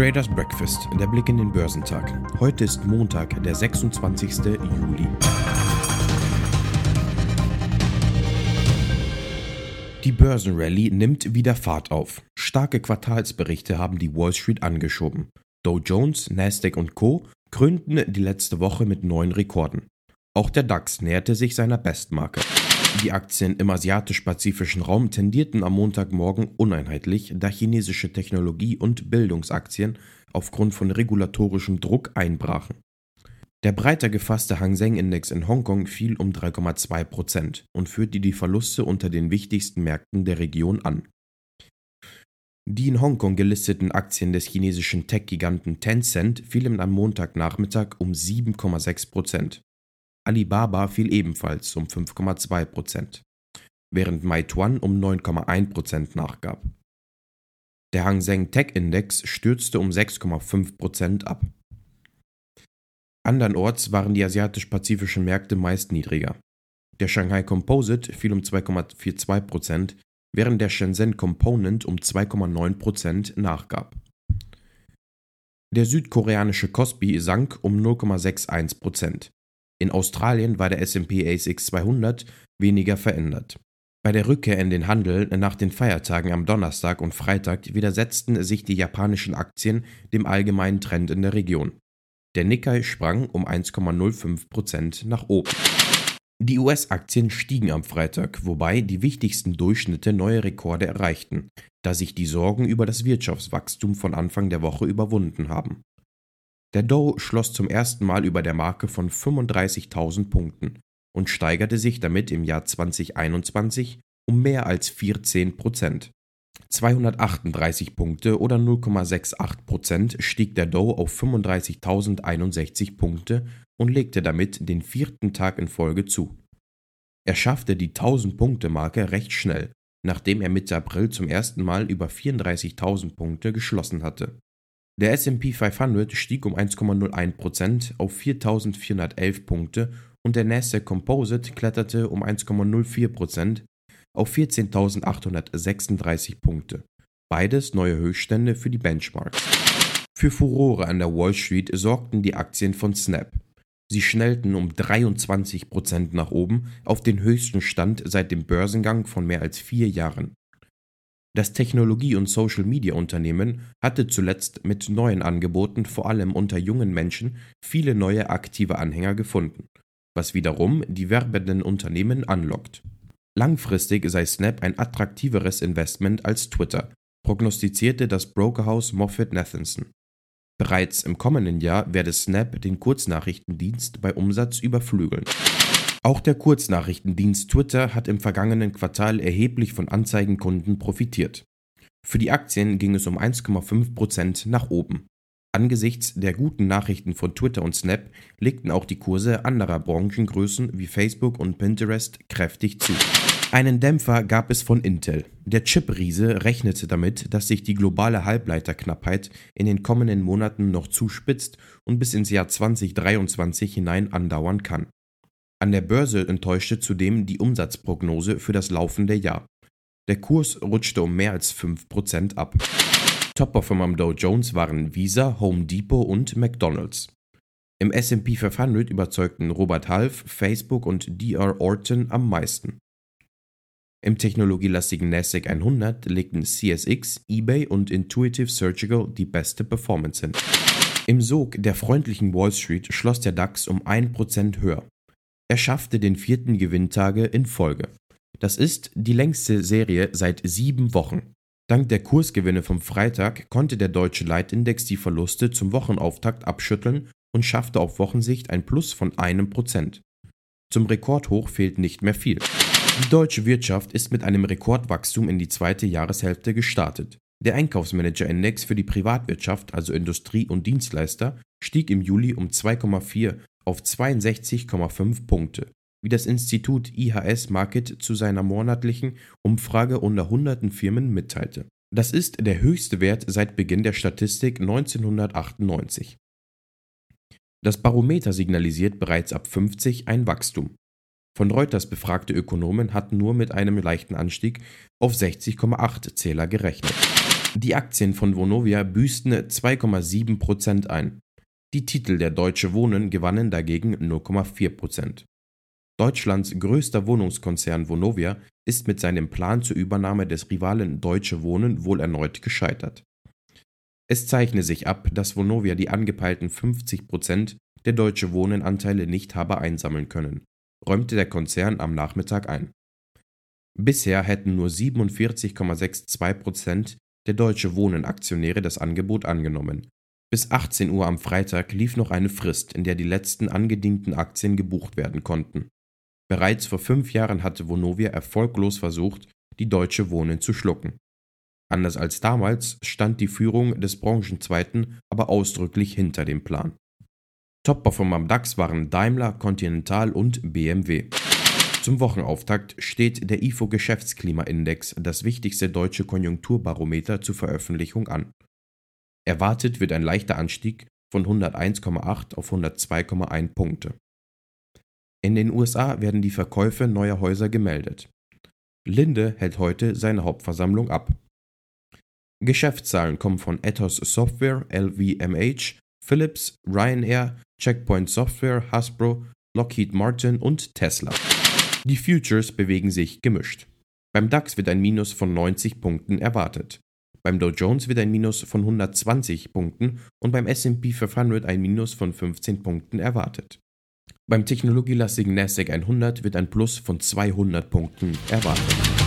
Traders Breakfast, der Blick in den Börsentag. Heute ist Montag, der 26. Juli. Die Börsenrallye nimmt wieder Fahrt auf. Starke Quartalsberichte haben die Wall Street angeschoben. Dow Jones, Nasdaq und Co. krönten die letzte Woche mit neuen Rekorden. Auch der DAX näherte sich seiner Bestmarke. Die Aktien im asiatisch-pazifischen Raum tendierten am Montagmorgen uneinheitlich, da chinesische Technologie- und Bildungsaktien aufgrund von regulatorischem Druck einbrachen. Der breiter gefasste Hang Seng Index in Hongkong fiel um 3,2 Prozent und führte die Verluste unter den wichtigsten Märkten der Region an. Die in Hongkong gelisteten Aktien des chinesischen Tech-Giganten Tencent fielen am Montagnachmittag um 7,6 Prozent. Alibaba fiel ebenfalls um 5,2% während Meituan um 9,1% nachgab. Der Hang Seng Tech Index stürzte um 6,5% ab. Andernorts waren die asiatisch-pazifischen Märkte meist niedriger. Der Shanghai Composite fiel um 2,42% während der Shenzhen Component um 2,9% nachgab. Der südkoreanische Kospi sank um 0,61 in Australien war der S&P ASX 200 weniger verändert. Bei der Rückkehr in den Handel nach den Feiertagen am Donnerstag und Freitag widersetzten sich die japanischen Aktien dem allgemeinen Trend in der Region. Der Nikkei sprang um 1,05% nach oben. Die US-Aktien stiegen am Freitag, wobei die wichtigsten Durchschnitte neue Rekorde erreichten, da sich die Sorgen über das Wirtschaftswachstum von Anfang der Woche überwunden haben. Der Dow schloss zum ersten Mal über der Marke von 35.000 Punkten und steigerte sich damit im Jahr 2021 um mehr als 14 Prozent. 238 Punkte oder 0,68 Prozent stieg der Dow auf 35.061 Punkte und legte damit den vierten Tag in Folge zu. Er schaffte die 1000-Punkte-Marke recht schnell, nachdem er Mitte April zum ersten Mal über 34.000 Punkte geschlossen hatte. Der SP 500 stieg um 1,01% auf 4.411 Punkte und der Nasdaq Composite kletterte um 1,04% auf 14.836 Punkte. Beides neue Höchststände für die Benchmarks. Für Furore an der Wall Street sorgten die Aktien von Snap. Sie schnellten um 23% nach oben auf den höchsten Stand seit dem Börsengang von mehr als vier Jahren. Das Technologie- und Social-Media-Unternehmen hatte zuletzt mit neuen Angeboten vor allem unter jungen Menschen viele neue aktive Anhänger gefunden, was wiederum die werbenden Unternehmen anlockt. Langfristig sei Snap ein attraktiveres Investment als Twitter, prognostizierte das Brokerhaus Moffett Nathanson. Bereits im kommenden Jahr werde Snap den Kurznachrichtendienst bei Umsatz überflügeln. Auch der Kurznachrichtendienst Twitter hat im vergangenen Quartal erheblich von Anzeigenkunden profitiert. Für die Aktien ging es um 1,5% nach oben. Angesichts der guten Nachrichten von Twitter und Snap legten auch die Kurse anderer Branchengrößen wie Facebook und Pinterest kräftig zu. Einen Dämpfer gab es von Intel. Der Chip-Riese rechnete damit, dass sich die globale Halbleiterknappheit in den kommenden Monaten noch zuspitzt und bis ins Jahr 2023 hinein andauern kann. An der Börse enttäuschte zudem die Umsatzprognose für das laufende Jahr. Der Kurs rutschte um mehr als 5% ab. Top-Performer am Dow Jones waren Visa, Home Depot und McDonald's. Im SP 500 überzeugten Robert Half, Facebook und DR Orton am meisten. Im technologielastigen NASDAQ 100 legten CSX, eBay und Intuitive Surgical die beste Performance hin. Im Sog der freundlichen Wall Street schloss der DAX um 1% höher. Er schaffte den vierten Gewinntage in Folge. Das ist die längste Serie seit sieben Wochen. Dank der Kursgewinne vom Freitag konnte der deutsche Leitindex die Verluste zum Wochenauftakt abschütteln und schaffte auf Wochensicht ein Plus von einem Prozent. Zum Rekordhoch fehlt nicht mehr viel. Die deutsche Wirtschaft ist mit einem Rekordwachstum in die zweite Jahreshälfte gestartet. Der Einkaufsmanager-Index für die Privatwirtschaft, also Industrie und Dienstleister, stieg im Juli um 2,4 auf 62,5 Punkte, wie das Institut IHS Market zu seiner monatlichen Umfrage unter hunderten Firmen mitteilte. Das ist der höchste Wert seit Beginn der Statistik 1998. Das Barometer signalisiert bereits ab 50 ein Wachstum. Von Reuters befragte Ökonomen hatten nur mit einem leichten Anstieg auf 60,8 Zähler gerechnet. Die Aktien von Vonovia büßten 2,7% ein. Die Titel der Deutsche Wohnen gewannen dagegen 0,4% Deutschlands größter Wohnungskonzern Vonovia ist mit seinem Plan zur Übernahme des Rivalen Deutsche Wohnen wohl erneut gescheitert. Es zeichne sich ab, dass Vonovia die angepeilten 50% der Deutsche Wohnen Anteile nicht habe einsammeln können, räumte der Konzern am Nachmittag ein. Bisher hätten nur 47,62% der Deutsche Wohnen Aktionäre das Angebot angenommen. Bis 18 Uhr am Freitag lief noch eine Frist, in der die letzten angedienten Aktien gebucht werden konnten. Bereits vor fünf Jahren hatte Vonovia erfolglos versucht, die Deutsche Wohnen zu schlucken. Anders als damals stand die Führung des Branchenzweiten aber ausdrücklich hinter dem Plan. Top-Performer am DAX waren Daimler, Continental und BMW. Zum Wochenauftakt steht der IFO Geschäftsklimaindex, das wichtigste deutsche Konjunkturbarometer, zur Veröffentlichung an. Erwartet wird ein leichter Anstieg von 101,8 auf 102,1 Punkte. In den USA werden die Verkäufe neuer Häuser gemeldet. Linde hält heute seine Hauptversammlung ab. Geschäftszahlen kommen von Ethos Software, LVMH, Philips, Ryanair, Checkpoint Software, Hasbro, Lockheed Martin und Tesla. Die Futures bewegen sich gemischt. Beim DAX wird ein Minus von 90 Punkten erwartet. Beim Dow Jones wird ein Minus von 120 Punkten und beim SP 500 ein Minus von 15 Punkten erwartet. Beim technologielastigen Nasdaq 100 wird ein Plus von 200 Punkten erwartet.